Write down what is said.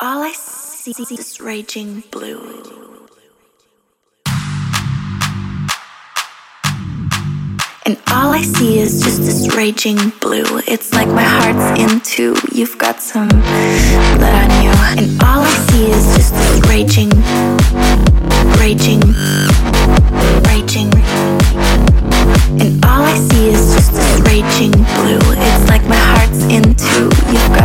All I see is raging blue. And all I see is just this raging blue. It's like my heart's in two. You've got some blood on you. And all I see is just this raging, raging, raging. And all I see is just this raging blue. It's like my heart's in two. You've got